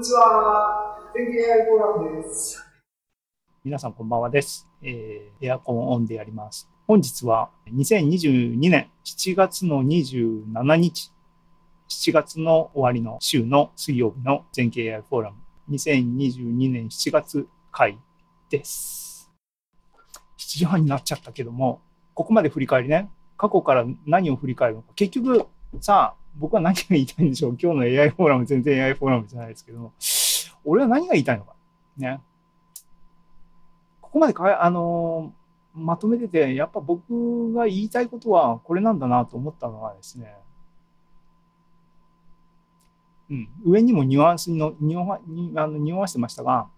にちは。天気 AI フォーラムです。皆さんこんばんはです。えー、エアコンオンでやります。本日は2022年7月の27日、7月の終わりの週の水曜日の全経 AI フォーラム2022年7月回です。7時半になっちゃったけども、ここまで振り返りね、過去から何を振り返るのか。結局、さあ、僕は何が言いたいんでしょう今日の AI フォーラム、全然 AI フォーラムじゃないですけど、俺は何が言いたいのか。ね。ここまでか、あのー、まとめてて、やっぱ僕が言いたいことはこれなんだなと思ったのはですね、うん、上にもニュアンスの、匂わあの匂わしてましたが、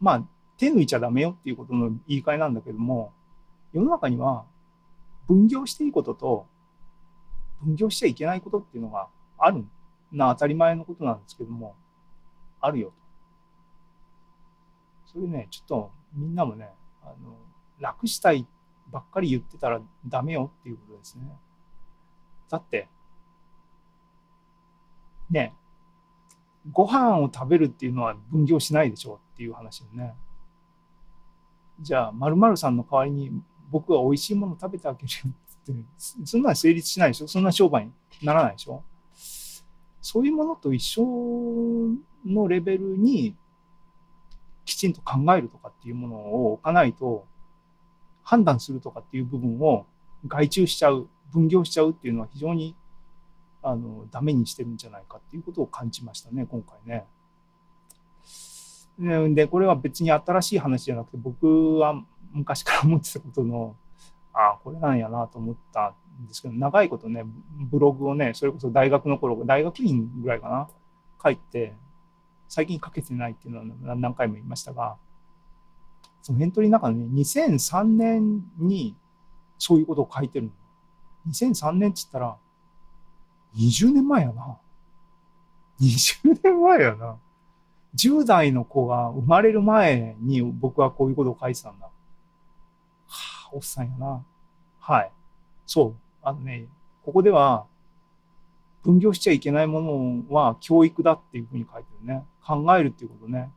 まあ、手抜いちゃダメよっていうことの言い換えなんだけども、世の中には分業していいことと分業しちゃいけないことっていうのがあるな当たり前のことなんですけどもあるよと。それねちょっとみんなもねあの楽したいばっかり言ってたらダメよっていうことですね。だってねご飯を食べるっていうのは分業しないでしょうっていう話でね。じゃあ〇〇さんの代わりに僕は美味しいもの食べてあげるってそんな成立しないでしょ？そんな商売にならないでしょ？そういうものと一緒のレベルにきちんと考えるとかっていうものを置かないと判断するとかっていう部分を外注しちゃう分業しちゃうっていうのは非常にあのダメにしてるんじゃないかっていうことを感じましたね今回ね。でこれは別に新しい話じゃなくて僕は昔から思ってたことのああこれなんやなと思ったんですけど長いことねブログをねそれこそ大学の頃大学院ぐらいかな書いて最近書けてないっていうのは何回も言いましたがそのエントリーの中でね2003年にそういうことを書いてるの。2003年っつったら20年前やな。20年前やな。10代の子が生まれる前に僕はこういうことを書いてたんだ。はあおっさんやな。はい。そう。あのね、ここでは、分業しちゃいけないものは教育だっていうふうに書いてるね。考えるっていうことね。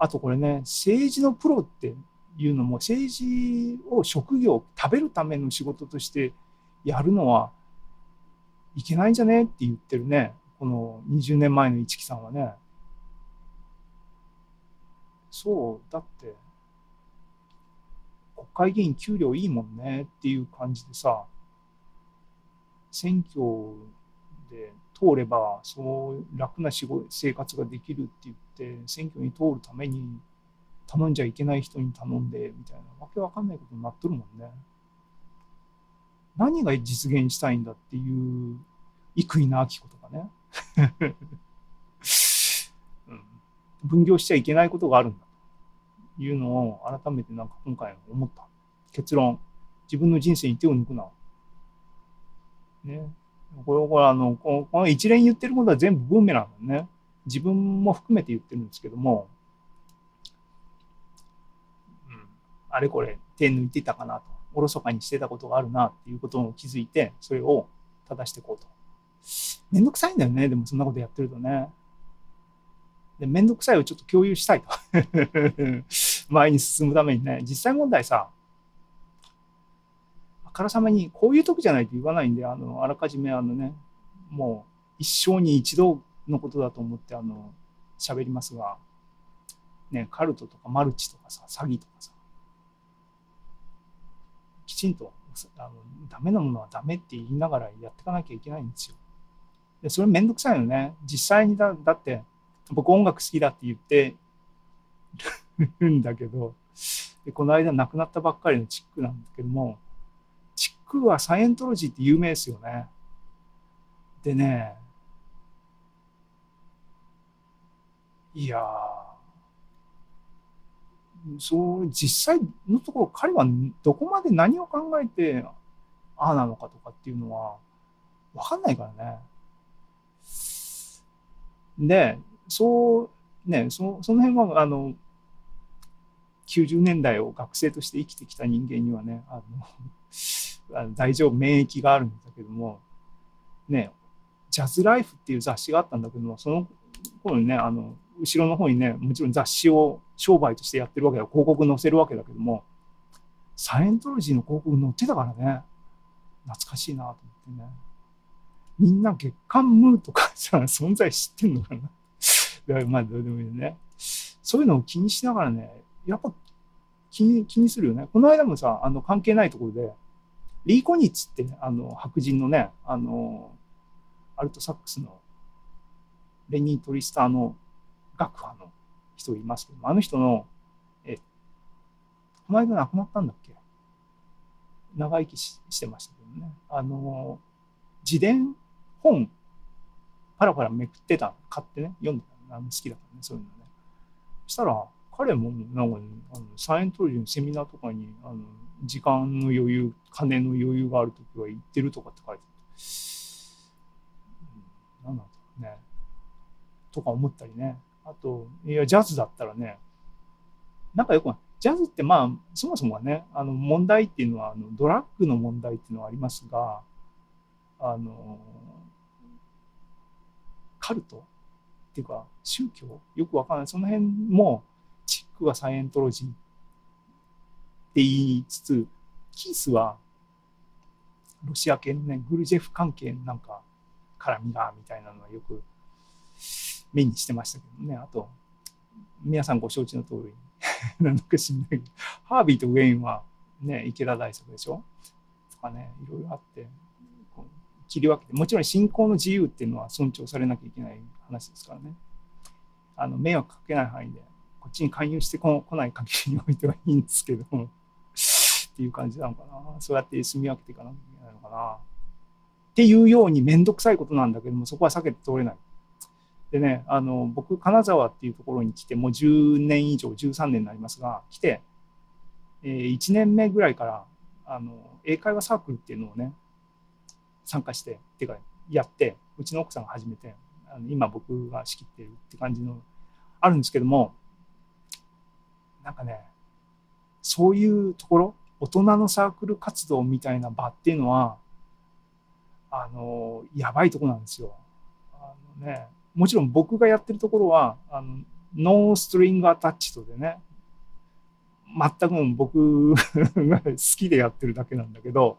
あとこれね、政治のプロっていうのも、政治を職業、食べるための仕事としてやるのはいけないんじゃねって言ってるね。この20年前の市木さんはね。そう、だって、会議員給料いいもんねっていう感じでさ選挙で通ればそう楽な仕事生活ができるって言って選挙に通るために頼んじゃいけない人に頼んでみたいなわけわかんないことになっとるもんね。何が実現したいんだっていう生稲晃子とかね、うん、分業しちゃいけないことがあるんだ。いうのを改めてなんか今回思った。結論。自分の人生に手を抜くな。ね。これ、これあの、この一連言ってることは全部ブーメランだね。自分も含めて言ってるんですけども、うん、あれこれ手抜いてたかなと、おろそかにしてたことがあるなっていうことを気づいて、それを正していこうと。めんどくさいんだよね、でもそんなことやってるとね。で、めんどくさいをちょっと共有したいと。前に進むためにね、実際問題さ、あからさまにこういう時じゃないと言わないんで、あの、あらかじめあのね、もう一生に一度のことだと思って、あの、喋りますが、ね、カルトとかマルチとかさ、詐欺とかさ、きちんとあのダメなものはダメって言いながらやっていかなきゃいけないんですよ。でそれめんどくさいよね。実際にだだって僕音楽好きだって言ってんだけどでこの間亡くなったばっかりのチックなんだけどもチックはサイエントロジーって有名ですよね。でねいやそう実際のところ彼はどこまで何を考えてああなのかとかっていうのは分かんないからね。でそうねそその辺はあの90年代を学生として生きてきた人間にはねあの 大丈夫免疫があるんだけどもねジャズライフっていう雑誌があったんだけどもそのこのね、あの、後ろの方にね、もちろん雑誌を商売としてやってるわけだ、広告載せるわけだけども、サイエントロジーの広告載ってたからね、懐かしいなと思ってね。みんな月刊ムーとかさ、存在知ってんのかな？まあどうでもいいね。そういうのを気にしながらね、やっぱ気に気にするよね。この間もさ、あの関係ないところで、リー・コニッツって、あの白人のね、あの、アルトサックスのレニー・トリスターの楽派の人いますけどあの人の、え、この間亡くなったんだっけ？長生きししてましたけどね。あの、自伝本、パラパラめくってた、買ってね、読んでたあの好きだからね、そういうのね。そしたら、彼もなんか、ね、あのサイエントロジーのセミナーとかにあの時間の余裕金の余裕がある時は行ってるとかって書いてあって何なんだろうね。とか思ったりね。あといやジャズだったらねなんかよくないジャズってまあそもそもはねあの問題っていうのはあのドラッグの問題っていうのはありますがあのカルトっていうか宗教？よくわからない。その辺もチックはサイエントロジーって言い。つつ、キースはロシア系のね、グルジェフ関係なんか絡みがみたい。なのはよく目にしてましたけどね。あと、皆さんご承知の通り、なんか知んない。けど、ハービーとウェインはね、池田大作でしょとかね、い。ろい。ろあって、こう切り分けて、もちろん信仰の自由ってい。うのは尊重されなきゃい。けない。話ですからね。あの迷惑かけない。範囲でこっちに勧誘してこ来ない限りにおいてはいいんですけども。っていう感じなのかな。そうやって住み分けていかなきゃいけないのかな。っていうように面倒くさいことなんだけどもそこは避けて通れない。でねあの僕金沢っていうところに来てもう10年以上13年になりますが来て、えー、1年目ぐらいからあの英会話サークルっていうのをね参加してっていうかやってうちの奥さんが始めてあの今僕が仕切ってるって感じのあるんですけどもなんかね、そういうところ、大人のサークル活動みたいな場っていうのは、あの、やばいとこなんですよ。あのね、もちろん僕がやってるところは、あのノーストリングアタッチとでね、全く僕が好きでやってるだけなんだけど、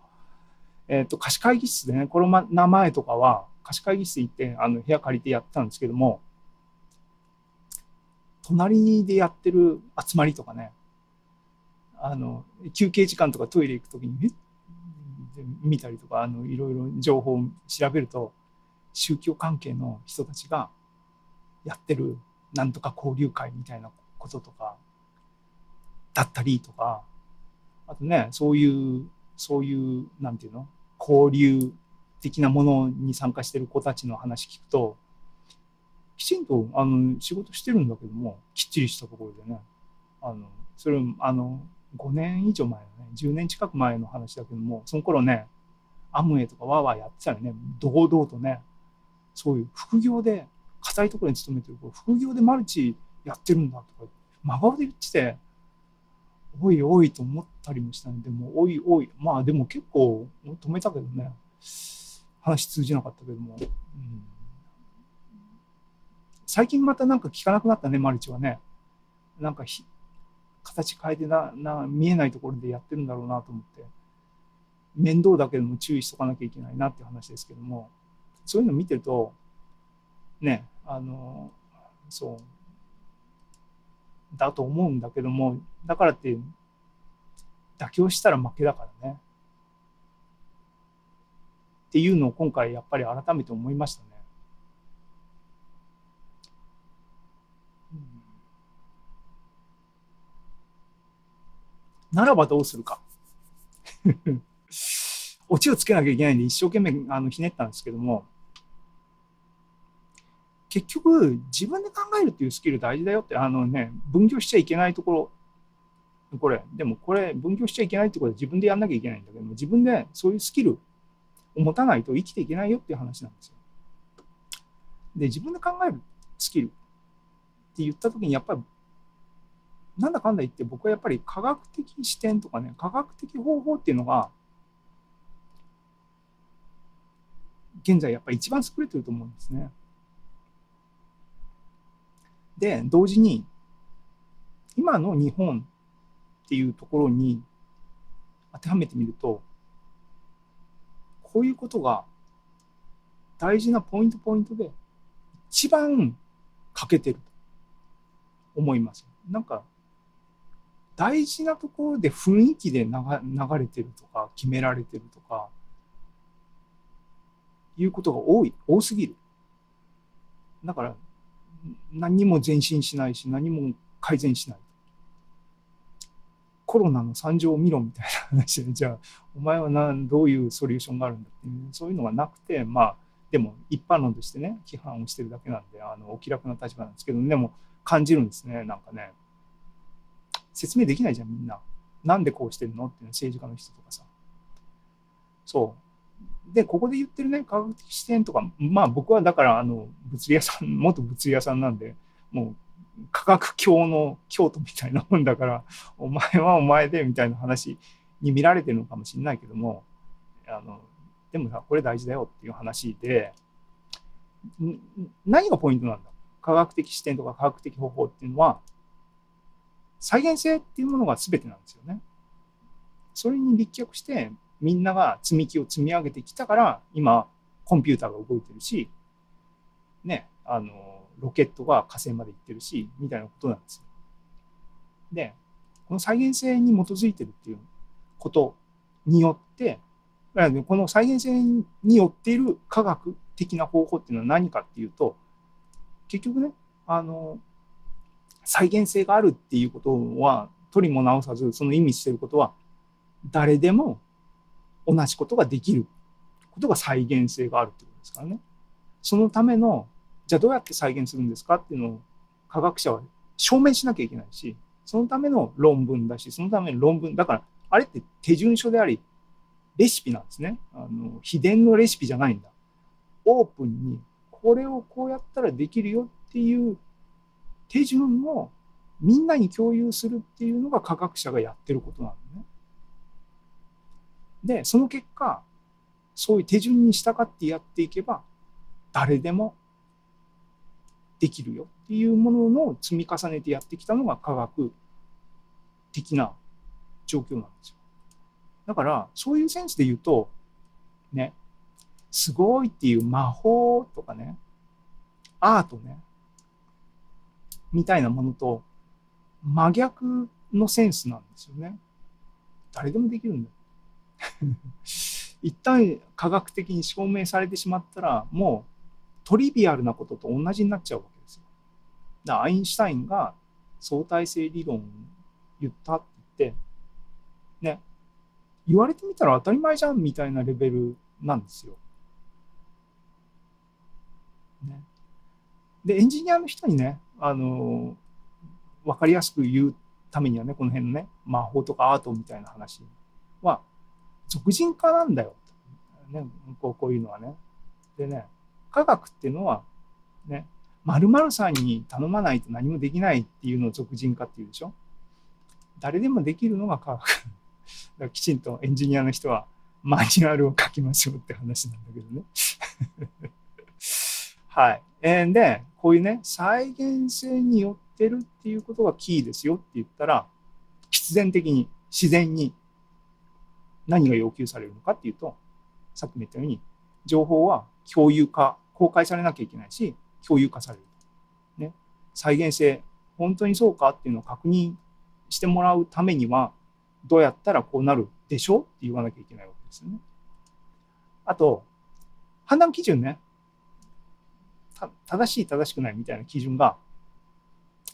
えっ、ー、と、貸し会議室でね、コロナ前とかは、貸し会議室行って、あの、部屋借りてやったんですけども、隣でやってる集まりとかね、あの、休憩時間とかトイレ行くときに、見たりとか、あの、いろいろ情報を調べると、宗教関係の人たちがやってるなんとか交流会みたいなこととか、だったりとか、あとね、そういう、そういう、なんていうの交流的なものに参加してる子たちの話聞くと、きちんとあの仕事してるんだけどもきっちりしたところでね。あのそれあの5年以上前のね10年近く前の話だけどもその頃ねアムウェイとかワーワーやってたらね堂々とねそういう副業で硬いところに勤めてる副業でマルチやってるんだとか真顔で言ってておいおいと思ったりもしたんでもおいおいまあでも結構止めたけどね。話通じなかったけども、うん。最近またなんか聞かなくなったね、マルチはね。なんかひ形変えてなな、見えないところでやってるんだろうなと思って、面倒だけども注意しとかなきゃいけないなっていう話ですけども、そういうの見てると、ね、あの、そう、だと思うんだけども、だからって、妥協したら負けだからね。っていうのを今回やっぱり改めて思いましたね。ならばどうするか。オチをつけなきゃいけないんで一生懸命あのひねったんですけども、結局自分で考えるっていうスキル大事だよって、あのね、分業しちゃいけないところ、これ、でもこれ分業しちゃいけないってことは自分でやんなきゃいけないんだけども、自分でそういうスキルを持たないと生きていけないよっていう話なんですよ。で、自分で考えるスキルって言った時にやっぱりなんだかんだ言って僕はやっぱり科学的視点とかね科学的方法っていうのが現在やっぱり一番優れてると思うんですね。で、同時に、今の日本っていうところに当てはめてみると、こういうことが大事なポイントポイントで一番欠けてると思います。なんか大事なところで雰囲気で流れてるとか決められてるとかいうことが多い多すぎる。だから何にも前進しないし何も改善しない。コロナの惨状を見ろみたいな話で じゃあお前は何どういうソリューションがあるんだっていうそういうのがなくてまあでも一般論としてね批判をしてるだけなんであのお気楽な立場なんですけどでも感じるんですねなんかね説明できないじゃんみんな。なんでこうしてるの？っていうの政治家の人とかさ。そう。でここで言ってるね科学的視点とかまあ僕はだからあの物理屋さん 元物理屋さんなんでもう科学教の京都みたいなもんだからお前はお前でみたいな話に見られてるのかもしれないけどもあのでもさこれ大事だよっていう話で何がポイントなんだ？科学的視点とか科学的方法っていうのは再現性っていうものが全てなんですよね。それに立脚してみんなが積み木を積み上げてきたから今コンピューターが動いてるしねあのロケットが火星まで行ってるしみたいなことなんですよ。でこの再現性に基づいてるっていうことによってこの再現性によっている科学的な方法っていうのは何かっていうと結局ねあの再現性があるっていうことは取りも直さずその意味してることは誰でも同じことができることが再現性があるってことですからね。そのためのじゃあどうやって再現するんですかっていうのを科学者は証明しなきゃいけないしそのための論文だしそのための論文だからあれって手順書でありレシピなんですね。あの秘伝のレシピじゃないんだ。オープンにこれをこうやったらできるよっていう手順をみんなに共有するっていうのが科学者がやってることなのね。でその結果そういう手順に従ってやっていけば誰でもできるよっていうものの積み重ねてやってきたのが科学的な状況なんですよ。だからそういうセンスで言うとねすごいっていう魔法とかねアートねみたいなものと真逆のセンスなんですよね。誰でもできるんだよ。一旦科学的に証明されてしまったらもうトリビアルなことと同じになっちゃうわけですよ。だアインシュタインが相対性理論を言ったって言ってね言われてみたら当たり前じゃんみたいなレベルなんですよ。ね、でエンジニアの人にねあの分かりやすく言うためにはねこの辺のね魔法とかアートみたいな話は俗人化なんだよ、ね、こうこういうのはね。でね科学っていうのはね〇〇さんに頼まないと何もできないっていうのを俗人化っていうでしょ誰でもできるのが科学 だきちんとエンジニアの人はマニュアルを書きましょうって話なんだけどね はい。え、で、こういうね、再現性によってるっていうことがキーですよって言ったら、必然的に、自然に何が要求されるのかっていうと、さっきも言ったように、情報は共有化、公開されなきゃいけないし、共有化される。ね。再現性、本当にそうかっていうのを確認してもらうためには、どうやったらこうなるでしょうって言わなきゃいけないわけですよね。あと、判断基準ね。正しい正しくないみたいな基準が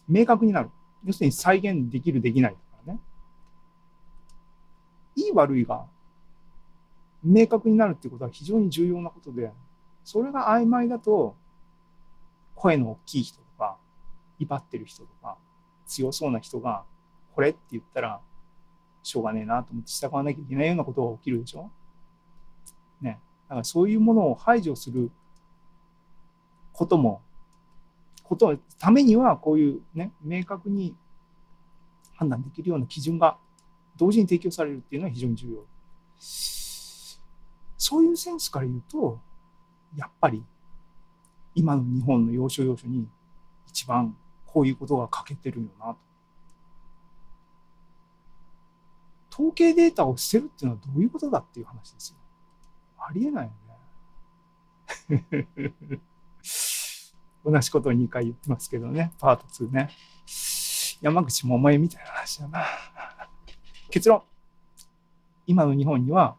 明確になる。要するに再現できるできないとかね。いい悪いが明確になるっていうことは非常に重要なことで、それが曖昧だと声の大きい人とか、威張ってる人とか、強そうな人がこれって言ったらしょうがねえなと思って従わなきゃいけないようなことが起きるでしょ。ね。だからそういうものを排除することも、ことためにはこういうね、明確に判断できるような基準が同時に提供されるっていうのは非常に重要。そういうセンスから言うと、やっぱり今の日本の要所要所に一番こういうことが欠けてるよなと。統計データを捨てるっていうのはどういうことだっていう話ですよ。ありえないよね。同じことを2回言ってますけどね、パート2ね。山口百恵みたいな話だな。結論。今の日本には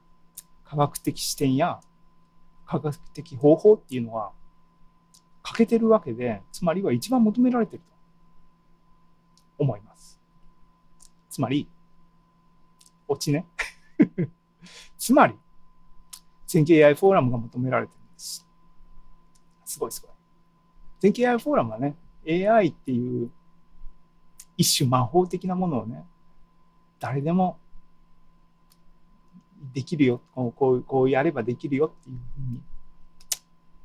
科学的視点や科学的方法っていうのは欠けてるわけで、つまりは一番求められてると思います。つまり、オチね。つまり、全景 AI フォーラムが求められてるんです。すごいすごい。全景 AI フォーラムはね、AI っていう一種魔法的なものをね、誰でもできるよ、こうこうこうやればできるよっていうふうに、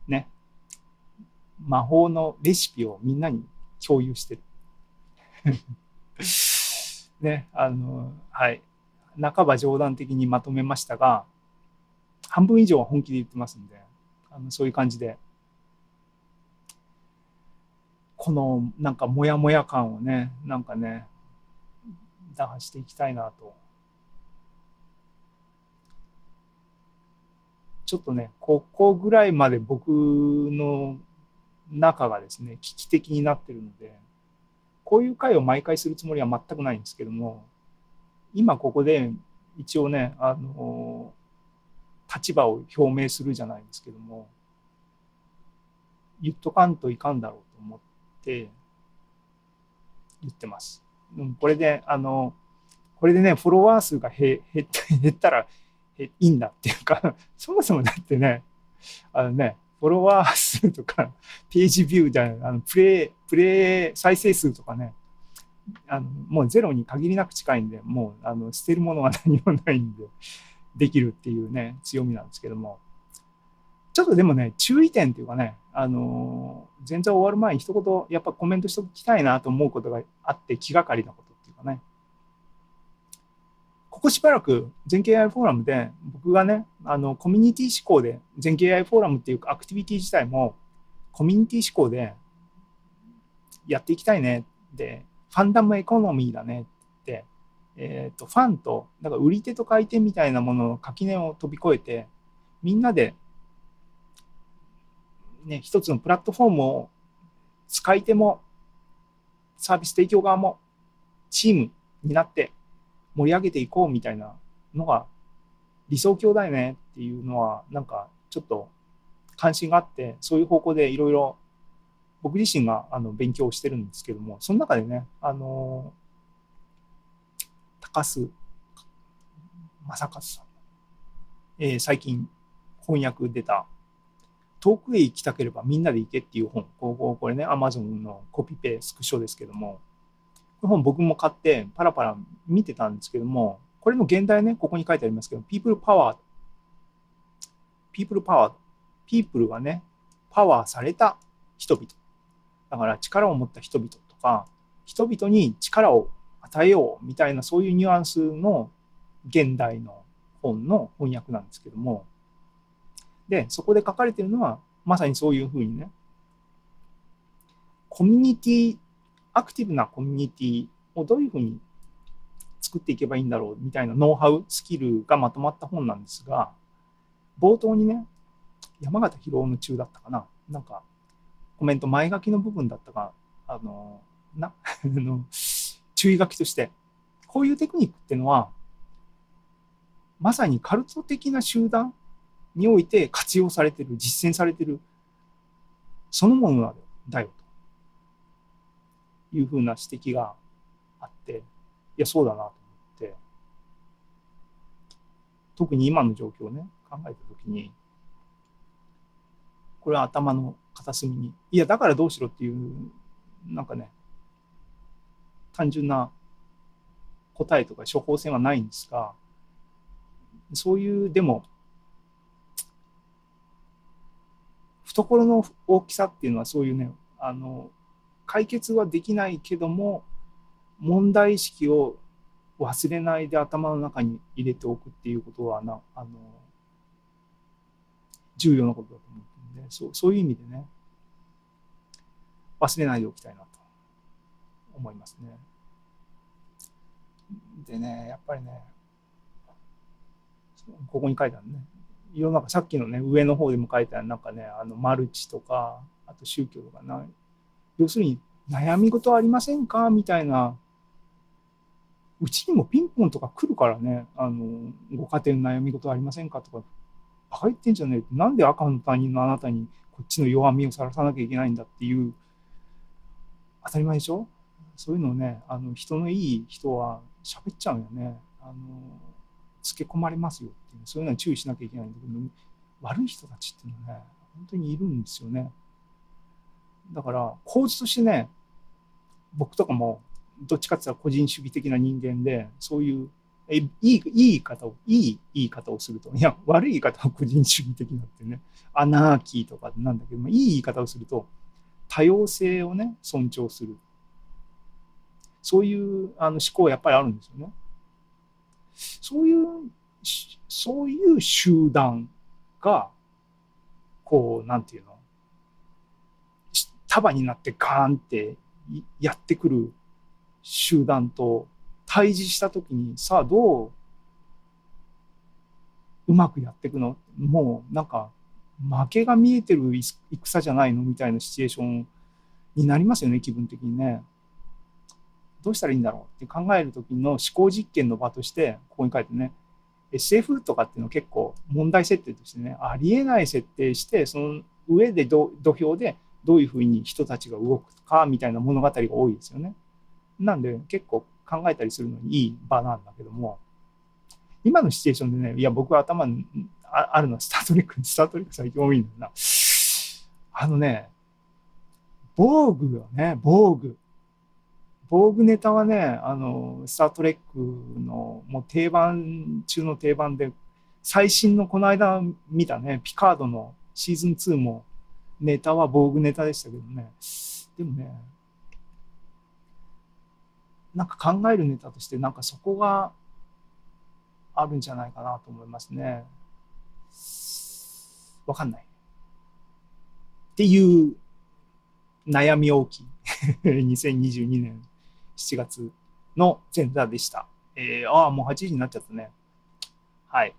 ね、魔法のレシピをみんなに共有してる。ね、あの、はい。半ば冗談的にまとめましたが、半分以上は本気で言ってますんで、あのそういう感じで、このなんかモヤモヤ感をね、なんかね、打破していきたいなと。ちょっとね、ここぐらいまで僕の中がですね、危機的になってるので、こういう回を毎回するつもりは全くないんですけども、今ここで一応ね、あの、立場を表明するじゃないですけども、言っとかんといかんだろうと思ってって言ってます。うん、これで、あの、これでね、フォロワー数が減 減ったらいいんだっていうか、そもそもだってね、あのね、フォロワー数とか、ページビューじゃあのプレイ、プレイ再生数とかね、あのもうゼロに限りなく近いんで、もうあの捨てるものは何もないんで、できるっていうね、強みなんですけども、ちょっとでもね、注意点っていうかね、あのー、全然終わる前に一言、やっぱコメントしておきたいなと思うことがあって、気がかりなことっていうかね、ここしばらく全景 AI フォーラムで僕がね、あの、コミュニティ思考で、全景 AI フォーラムっていうアクティビティ自体もコミュニティ思考でやっていきたいねで、ファンダムエコノミーだねって、えっ、ー、と、ファンと、だか売り手と買い手みたいなものの垣根を飛び越えて、みんなで、ね、一つのプラットフォームを使い手もサービス提供側もチームになって盛り上げていこうみたいなのが理想郷だよねっていうのはなんかちょっと関心があってそういう方向でいろいろ僕自身があの勉強してるんですけどもその中でねあの高須正和さん、えー、最近翻訳出た遠くへ行きたければみんなで行けっていう本こここれねアマゾンのコピペスクショですけどもこの本僕も買ってパラパラ見てたんですけども、これの現代ね、ここに書いてありますけど、people power。people power。people はね、パワーされた人々。だから力を持った人々とか、人々に力を与えようみたいなそういうニュアンスの現代の本の翻訳なんですけども、で、そこで書かれてるのは、まさにそういうふうにね、コミュニティアクティブなコミュニティをどういうふうに作っていけばいいんだろうみたいなノウハウ、スキルがまとまった本なんですが、冒頭にね、山形博夫の中だったかな、なんかコメント前書きの部分だったか、あの、な、あの、注意書きとして、こういうテクニックっていうのは、まさにカルト的な集団において活用されてる、実践されてる、そのものだよと。いうふうな指摘があって、いや、そうだなと思って、特に今の状況をね、考えたときに、これは頭の片隅に、いや、だからどうしろっていう、なんかね、単純な答えとか処方箋はないんですが、そういう、でも、懐の大きさっていうのはそういうね、あの、解決はできないけども問題意識を忘れないで頭の中に入れておくっていうことはなあの重要なことだと思ってるんでそうそういう意味でね忘れないでおきたいなと思いますね。でね、やっぱりね、ここに書いてあるね。世の中、さっきのね、上の方でも書いてある、なんかね、あの、マルチとか、あと宗教とかな、要するに、悩み事ありませんか？みたいな、うちにもピンポンとか来るからね、あの、ご家庭の悩み事ありませんかとか、バカ言ってんじゃねえ。なんで赤の他人のあなたにこっちの弱みをさらさなきゃいけないんだっていう、当たり前でしょ？そういうのをね、あの、人のいい人は喋っちゃうよね。あの、つけ込まれますよっていう、そういうのは注意しなきゃいけないんだけど、悪い人たちっていうのはね、本当にいるんですよね。だから構図としてね僕とかもどっちかって言ったら個人主義的な人間でそういうえいいいい言い方をいい言い方をするといや悪い言い方は個人主義的なってねアナーキーとかなんだけどもいい言い方をすると多様性をね尊重するそういうあの思考はやっぱりあるんですよね。そういうそういう集団がこうなんていうの束になってガーンってやってくる集団と対峙した時にさあどううまくやっていくの？もうなんか負けが見えてる戦じゃないの？みたいなシチュエーションになりますよね気分的にね。どうしたらいいんだろうって考える時の思考実験の場としてここに書いてね。SF とかっていうのは結構問題設定としてねありえない設定してその上で土俵でどういうふうに人たちが動くかみたいな物語が多いですよね。なんで結構考えたりするのにいい場なんだけども今のシチュエーションでねいや僕は頭にあるのはスター・トレック スター・トレック最近多いんだよな。あのねボーグよねボーグ。ボーグネタはねあのスター・トレックのもう定番中の定番で最新のこの間見たねピカードのシーズン2もネタはボーグネタでしたけどね。でもね、なんか考えるネタとして、なんかそこがあるんじゃないかなと思いますね。わかんない。っていう悩み大きい 2022年7月の前座でした。えー、ああ、もう8時になっちゃったね。はい。